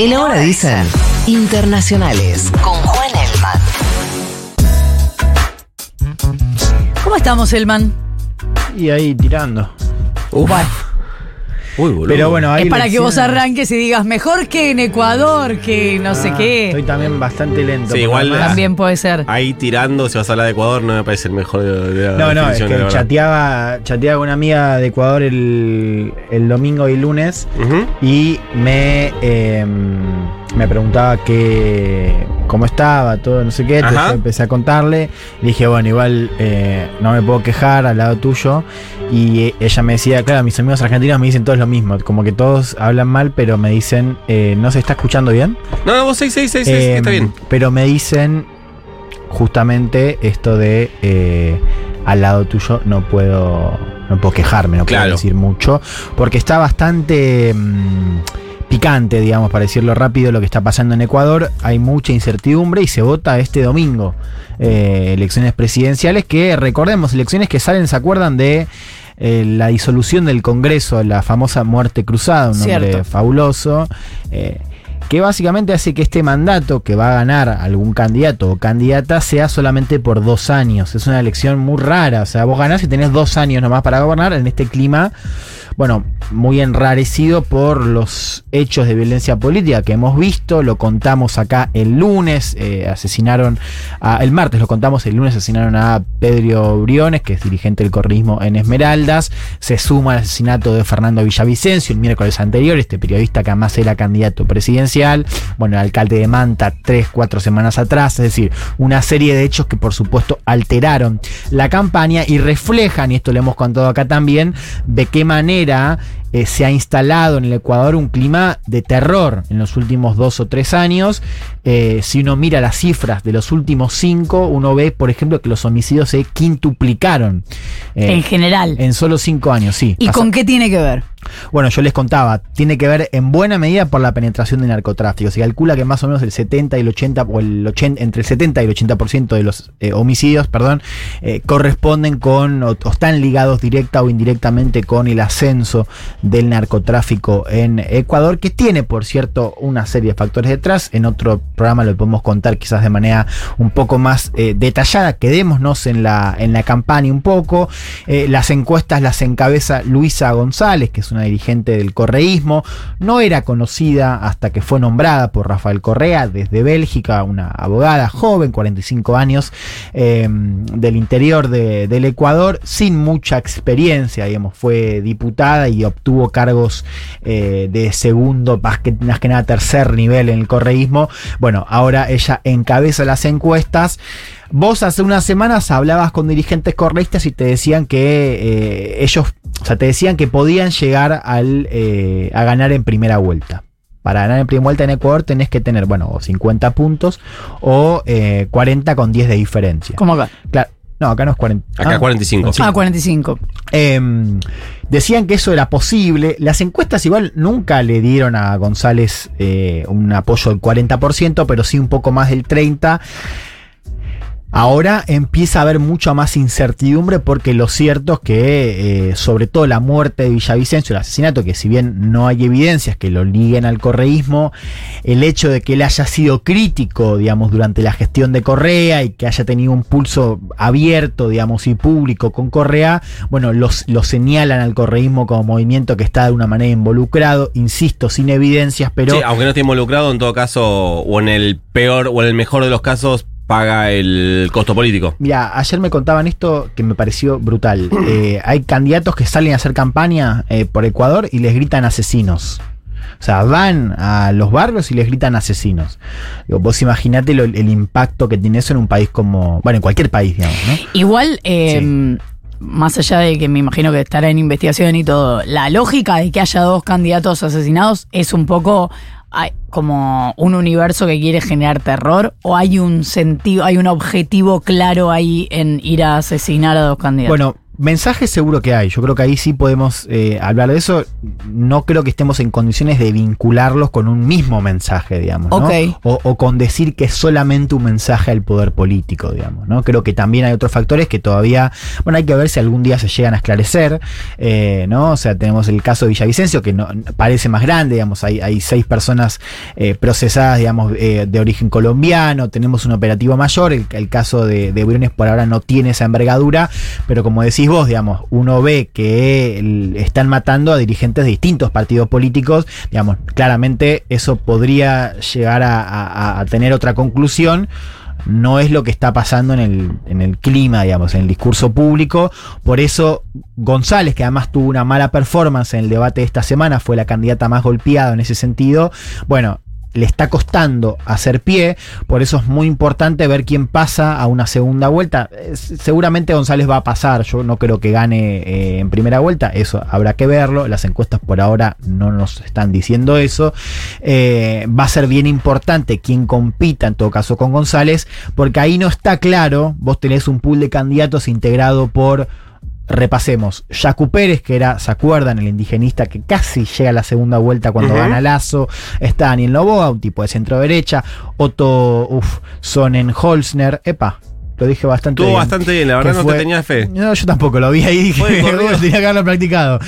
El ahora dicen internacionales con Juan Elman. ¿Cómo estamos, Elman? Y ahí tirando. Bueno, Uy, boludo. Pero bueno, hay es para que vos arranques y digas mejor que en Ecuador, que no sé Ah, qué. Estoy también bastante lento. Sí, igual- además- También puede ser. Ahí tirando, si vas a hablar de Ecuador, no me parece el mejor de, de la No, no, es que chateaba, chateaba con una amiga de Ecuador el, el domingo y el lunes y me, eh, me preguntaba que, cómo estaba, todo, no sé qué. Entonces yo empecé a contarle. Le dije, bueno, igual eh, no me puedo quejar al lado tuyo. Y eh, ella me decía, claro, mis amigos argentinos me dicen todos lo mismo. Como que todos hablan mal, pero me dicen, eh, ¿no se está escuchando bien? No, no, vos 6, 6, 6, Eh, está bien. Pero me dicen justamente esto de al lado tuyo no puedo no puedo quejarme, no puedo decir mucho, porque está bastante mm, picante, digamos, para decirlo rápido, lo que está pasando en Ecuador. Hay mucha incertidumbre y se vota este domingo eh, elecciones presidenciales que, recordemos, elecciones que salen, ¿se acuerdan de eh, la disolución del Congreso, la famosa muerte cruzada, un nombre fabuloso? eh, que básicamente hace que este mandato que va a ganar algún candidato o candidata sea solamente por dos años. Es una elección muy rara. O sea, vos ganás y tenés dos años nomás para gobernar en este clima, bueno, muy enrarecido por los hechos de violencia política que hemos visto. Lo contamos acá el lunes. eh, asesinaron, a- el martes lo contamos, el lunes asesinaron a Pedro Briones, que es dirigente del correísmo en Esmeraldas. Se suma al asesinato de Fernando Villavicencio el miércoles anterior, este periodista que además era candidato presidencial. Bueno, el alcalde de Manta tres, cuatro semanas atrás. Es decir, una serie de hechos que por supuesto alteraron la campaña y reflejan, y esto lo hemos contado acá también, de qué manera eh, se ha instalado en el Ecuador un clima de terror en los últimos dos o tres años. Eh, si uno mira las cifras de los últimos cinco, uno ve, por ejemplo, que los homicidios se quintuplicaron. eh, en general. en solo cinco años, sí. ¿Y Pasa- con qué tiene que ver? Bueno, yo les contaba, tiene que ver en buena medida por la penetración del narcotráfico. Se calcula que más o menos el 70 y el 80, o el 80, entre el 70 y el 80% de los eh, homicidios, perdón, eh, corresponden con, o, están ligados directa o indirectamente con el ascenso del narcotráfico en Ecuador, que tiene, por cierto, una serie de factores detrás. En otro programa lo podemos contar quizás de manera un poco más eh, detallada. Quedémonos en la, en la campaña un poco. Las encuestas las encabeza Luisa González, que es una dirigente del correísmo. No era conocida hasta que fue nombrada por Rafael Correa desde Bélgica, una abogada joven, 45 años, eh, del interior de- del Ecuador, sin mucha experiencia, digamos, fue diputada y obtuvo cargos eh, de segundo, más que nada tercer nivel en el correísmo. Bueno, ahora ella encabeza las encuestas. Vos hace unas semanas hablabas con dirigentes correístas y te decían que eh, ellos, o sea, te decían que podían llegar al, eh, a ganar en primera vuelta. Para ganar en primera vuelta en Ecuador tenés que tener, bueno, o 50 puntos o eh, 40 con 10 de diferencia. ¿Cómo acá? Claro. No, acá no es 40. Acá Ah, 45. Sí. Ah, 45. Em, decían que eso era posible. Las encuestas igual nunca le dieron a González eh, un apoyo del 40%, pero sí un poco más del 30%. Ahora empieza a haber mucha más incertidumbre porque lo cierto es que, eh, sobre todo la muerte de Villavicencio, el asesinato, que si bien no hay evidencias que lo liguen al correísmo, el hecho de que él haya sido crítico, digamos, durante la gestión de Correa y que haya tenido un pulso abierto, digamos, y público con Correa, bueno, los, lo señalan al correísmo como movimiento que está de una manera involucrado, insisto, sin evidencias, pero... Sí, aunque no esté involucrado, en todo caso, o en el peor o en el mejor de los casos, paga el costo político. Mira, ayer me contaban esto que me pareció brutal. Eh, hay candidatos que salen a hacer campaña eh, por Ecuador y les gritan asesinos. O sea, van a los barrios y les gritan asesinos. Digo, vos imaginate lo- el impacto que tiene eso en un país como. Bueno, en cualquier país, digamos, ¿no? Igual, eh, más allá de que me imagino que estará en investigación y todo, la lógica de que haya dos candidatos asesinados es un poco hay como un universo que quiere generar terror o hay un sentido, hay un objetivo claro ahí en ir a asesinar a dos candidatos. Bueno, mensajes seguro que hay. Yo creo que ahí sí podemos eh, hablar de eso. No creo que estemos en condiciones de vincularlos con un mismo mensaje, digamos. ¿no? O, o con decir que es solamente un mensaje al poder político, digamos. ¿no? Creo que también hay otros factores que todavía, bueno, hay que ver si algún día se llegan a esclarecer. eh, ¿no? O sea, tenemos el caso de Villavicencio, que no, parece más grande, digamos. Hay, hay seis personas eh, procesadas, digamos, eh, de origen colombiano. Tenemos un operativo mayor. El, el caso de, de Briones por ahora no tiene esa envergadura, pero como decís vos, digamos, uno ve que están matando a dirigentes de distintos partidos políticos, digamos, claramente eso podría llegar a tener otra conclusión. No es lo que está pasando en el, en el clima, digamos, en el discurso público. Por eso, González, que además tuvo una mala performance en el debate de esta semana, fue la candidata más golpeada en ese sentido. Bueno, le está costando hacer pie, por eso es muy importante ver quién pasa a una segunda vuelta. Eh, Seguramente González va a pasar, yo no creo que gane eh, en primera vuelta, eso habrá que verlo, las encuestas por ahora no nos están diciendo eso. Eh, va a ser bien importante quién compita en todo caso con González, porque ahí no está claro, vos tenés un pool de candidatos integrado por repasemos. Yacu Pérez, que era, ¿se acuerdan? El indigenista que casi llega a la segunda vuelta cuando Ujú. gana Lazo. Está Daniel Novoa, un tipo de centro derecha. Otto, uff, Sonen Holzner. Epa, lo dije bastante Estuvo bien. bastante bien, la verdad no fue- te tenía fe. No, yo tampoco lo vi ahí. Dije, tenía que haberlo practicado.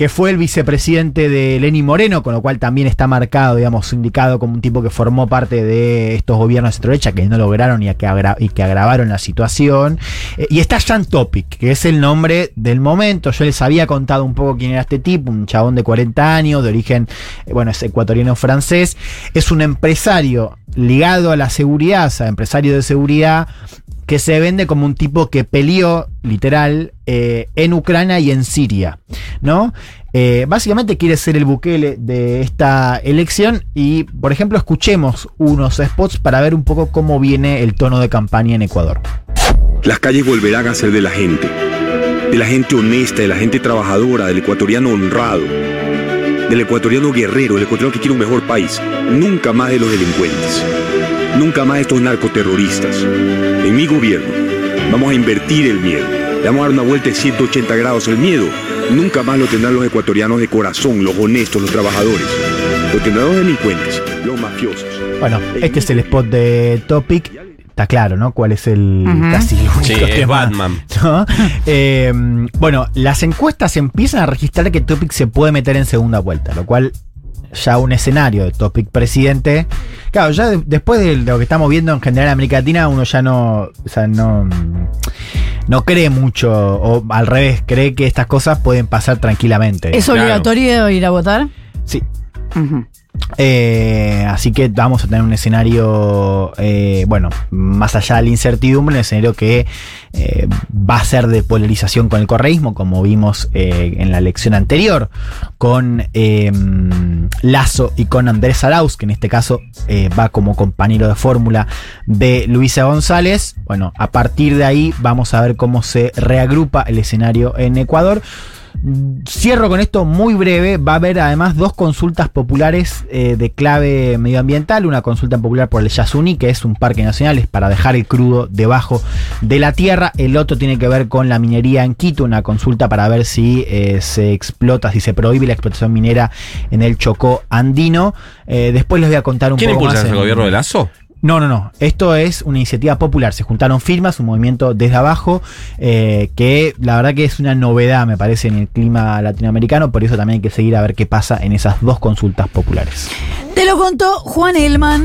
Que fue el vicepresidente de Lenín Moreno, con lo cual también está marcado, digamos, indicado como un tipo que formó parte de estos gobiernos de centro-derecha que no lograron y que, y que agravaron la situación. Eh, y está Jan Topic, que es el nombre del momento. Yo les había contado un poco quién era este tipo, un chabón de 40 años, de origen, eh, bueno, es ecuatoriano francés. Es un empresario ligado a la seguridad, o sea, empresario de seguridad que se vende como un tipo que peleó, literal, eh, en Ucrania y en Siria, ¿no? Eh, básicamente quiere ser el buquele de esta elección y, por ejemplo, escuchemos unos spots para ver un poco cómo viene el tono de campaña en Ecuador. Las calles volverán a ser de la gente, de la gente honesta, de la gente trabajadora, del ecuatoriano honrado, del ecuatoriano guerrero, el ecuatoriano que quiere un mejor país, nunca más de los delincuentes, nunca más de estos narcoterroristas. En mi gobierno vamos a invertir el miedo, le vamos a dar una vuelta de 180 grados el miedo. Nunca más lo tendrán los ecuatorianos de corazón, los honestos, los trabajadores. Lo tendrán los delincuentes, los mafiosos. Bueno, este es el spot de Topic. Está claro, ¿no? ¿Cuál es el casi el único Sí, es Batman. ¿no? Eh, bueno, las encuestas empiezan a registrar que Topic se puede meter en segunda vuelta, lo cual ya un escenario de Topic presidente. Claro, ya de- después de lo que estamos viendo en general en América Latina, uno ya no, o sea, no, no cree mucho, o al revés, cree que estas cosas pueden pasar tranquilamente. ¿Es Claro. obligatorio ir a votar? Sí. Eh, así que vamos a tener un escenario, eh, bueno, más allá de la incertidumbre, un escenario que eh, va a ser de polarización con el correísmo, como vimos en la elección anterior, con Lazo y con Andrés Arauz, que en este caso va como compañero de fórmula de Luisa González. Bueno, a partir de ahí vamos a ver cómo se reagrupa el escenario en Ecuador. Cierro con esto muy breve. Va a haber además dos consultas populares eh, de clave medioambiental. Una consulta popular por el Yasuní, que es un parque nacional, es para dejar el crudo debajo de la tierra. El otro tiene que ver con la minería en Quito, una consulta para ver si eh, se explota, si se prohíbe la explotación minera en el Chocó andino. Eh, después les voy a contar un ¿Quién poco impulsa más. ese en- gobierno de Lazo? No, no, no. Esto es una iniciativa popular. Se juntaron firmas, un movimiento desde abajo, eh, que la verdad que es una novedad, me parece, en el clima latinoamericano. Por eso también hay que seguir a ver qué pasa en esas dos consultas populares. Te lo contó Juan Elman.